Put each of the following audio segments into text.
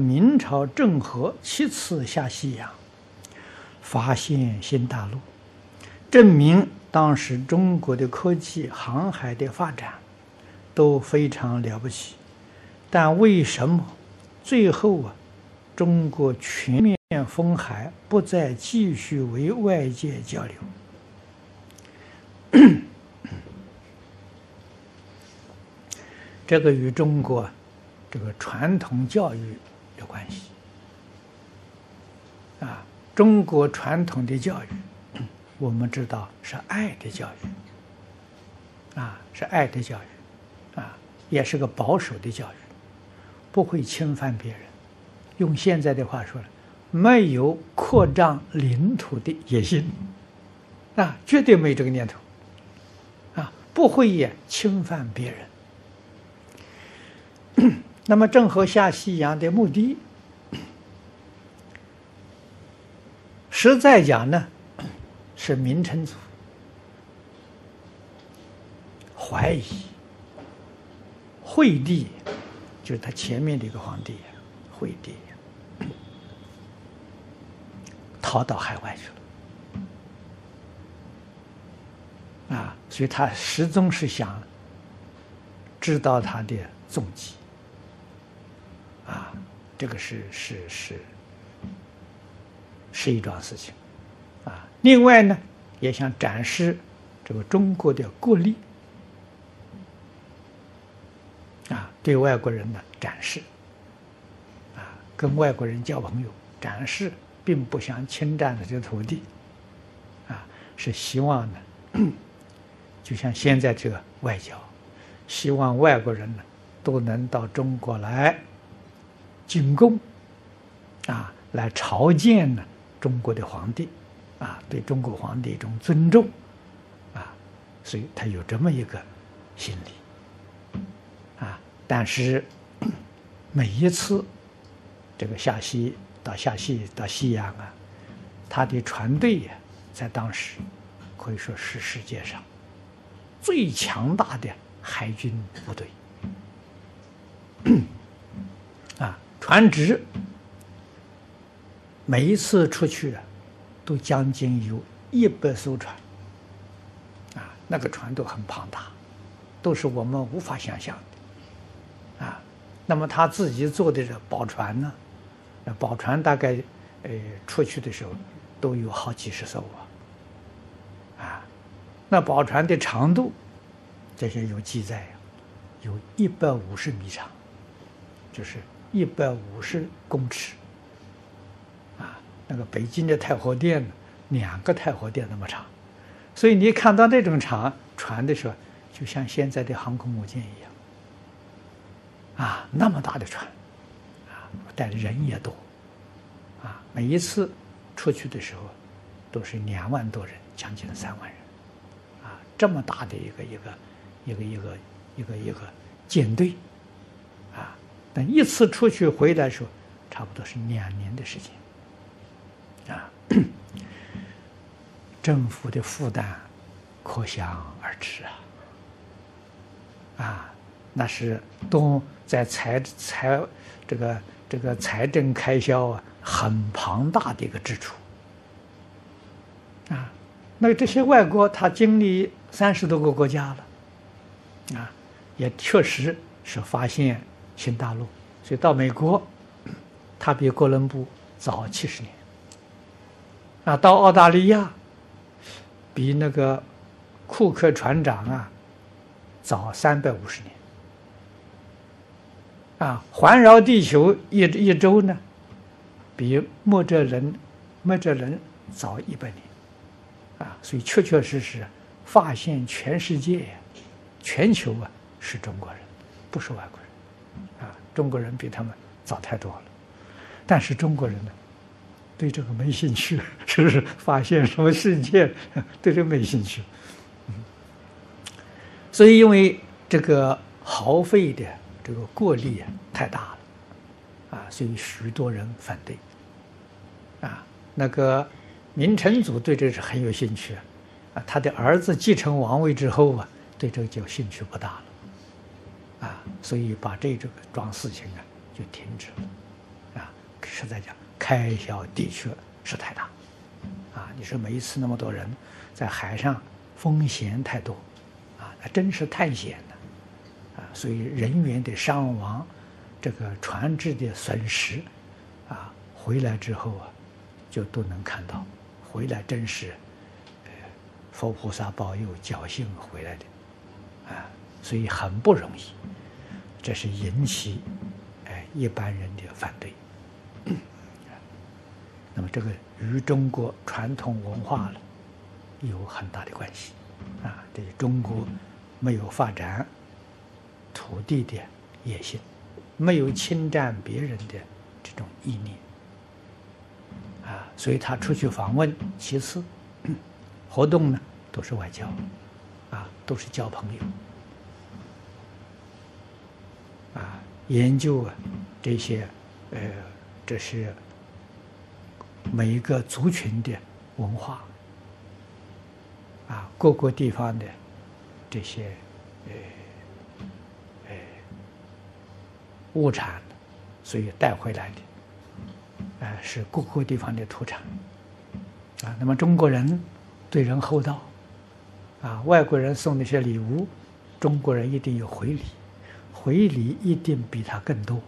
明朝郑和七次下西洋，发现新大陆，证明当时中国的科技、航海的发展都非常了不起。但为什么最后啊，中国全面封海，不再继续为外界交流？这个与中国这个传统教育有关系啊。中国传统的教育，我们知道是爱的教育啊，是爱的教育啊，也是个保守的教育，不会侵犯别人。用现在的话说了，没有扩张领土的野心啊，绝对没有这个念头啊，不会也侵犯别人。那么，郑和下西洋的目的，实在讲呢，是明成祖怀疑惠帝，就是他前面的一个皇帝惠帝，逃到海外去了啊，所以他始终是想知道他的踪迹。这个是是是是一桩事情，啊，另外呢，也想展示这个中国的国力，啊，对外国人呢展示，啊，跟外国人交朋友，展示，并不想侵占这个土地，啊，是希望呢，就像现在这个外交，希望外国人呢都能到中国来。进贡，啊，来朝见呢中国的皇帝，啊，对中国皇帝一种尊重，啊，所以他有这么一个心理，啊，但是 每一次这个下西到下西到西洋啊，他的船队呀，在当时可以说是世界上最强大的海军部队。船只每一次出去啊，都将近有一百艘船，啊，那个船都很庞大，都是我们无法想象的，啊，那么他自己做的这宝船呢，那宝船大概呃出去的时候都有好几十艘啊，啊，那宝船的长度，这些有记载，有一百五十米长，就是。一百五十公尺，啊，那个北京的太和殿，两个太和殿那么长，所以你看到那种长船的时候，就像现在的航空母舰一样，啊，那么大的船，啊，带的人也多，啊，每一次出去的时候，都是两万多人，将近三万人，啊，这么大的一个一个一个一个一个一个舰队。等一次出去回来的时候，差不多是两年的时间，啊，政府的负担可想而知啊，啊，那是都在财财这个这个财政开销啊，很庞大的一个支出，啊，那这些外国他经历三十多个国家了，啊，也确实是发现。新大陆，所以到美国，他比哥伦布早七十年。啊，到澳大利亚，比那个库克船长啊早三百五十年。啊，环绕地球一一周呢，比墨哲伦墨哲伦早一百年。啊，所以确确实实发现全世界、全球啊是中国人，不是外国人。中国人比他们早太多了，但是中国人呢，对这个没兴趣，是不是？发现什么世界，对这没兴趣。嗯，所以因为这个耗费的这个国力啊太大了，啊，所以许多人反对。啊，那个明成祖对这是很有兴趣，啊，他的儿子继承王位之后啊，对这个就兴趣不大了。啊，所以把这这个桩事情啊就停止了，啊，实在讲，开销的确是太大，啊，你说每一次那么多人在海上，风险太多，啊，那真是探险的，啊，所以人员的伤亡，这个船只的损失，啊，回来之后啊，就都能看到，回来真是，呃，佛菩萨保佑，侥幸回来的，啊，所以很不容易，这是引起哎。一般人的反对，那么这个与中国传统文化了有很大的关系啊。对中国没有发展土地的野心，没有侵占别人的这种意念啊，所以他出去访问，其次 活动呢都是外交啊，都是交朋友啊。研究啊，这些，呃，这是每一个族群的文化，啊，各个地方的这些，呃，呃，物产，所以带回来的，啊，是各个地方的土产，啊，那么中国人对人厚道，啊，外国人送那些礼物，中国人一定有回礼。回礼一定比他更多，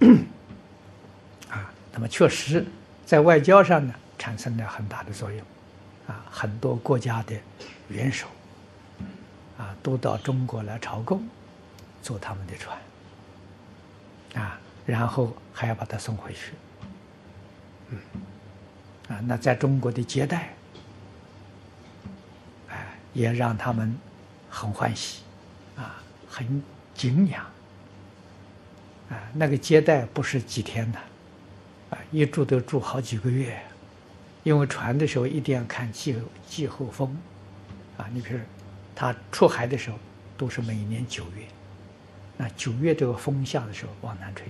啊，那么确实在外交上呢产生了很大的作用，啊，很多国家的元首，啊，都到中国来朝贡，坐他们的船，啊，然后还要把他送回去，嗯，啊，那在中国的接待，哎，也让他们很欢喜。很敬仰，啊，那个接待不是几天的，啊，一住都住好几个月，因为船的时候一定要看季季候风，啊，你比如他出海的时候都是每年九月，那九月这个风下的时候往南吹，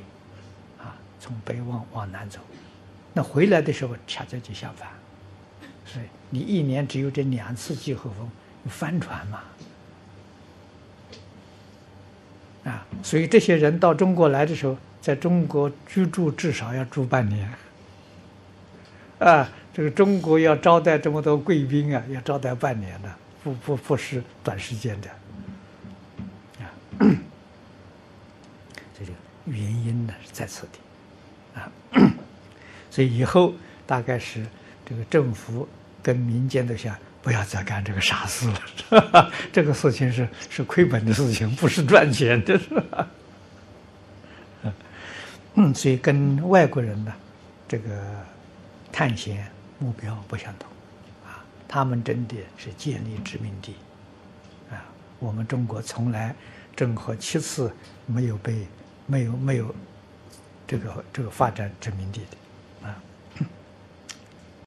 啊，从北往往南走，那回来的时候恰恰就相反，所以你一年只有这两次季候风，你翻船嘛。啊，所以这些人到中国来的时候，在中国居住至少要住半年。啊，这个中国要招待这么多贵宾啊，要招待半年的，不不不是短时间的。啊，这个原因呢是在此地。啊，所以以后大概是这个政府跟民间都想。不要再干这个傻事了，这个事情是是亏本的事情，不是赚钱的，是吧？嗯，所以跟外国人呢，这个探险目标不相同，啊，他们真的是建立殖民地，啊，我们中国从来郑和七次没有被没有没有这个这个发展殖民地的，啊。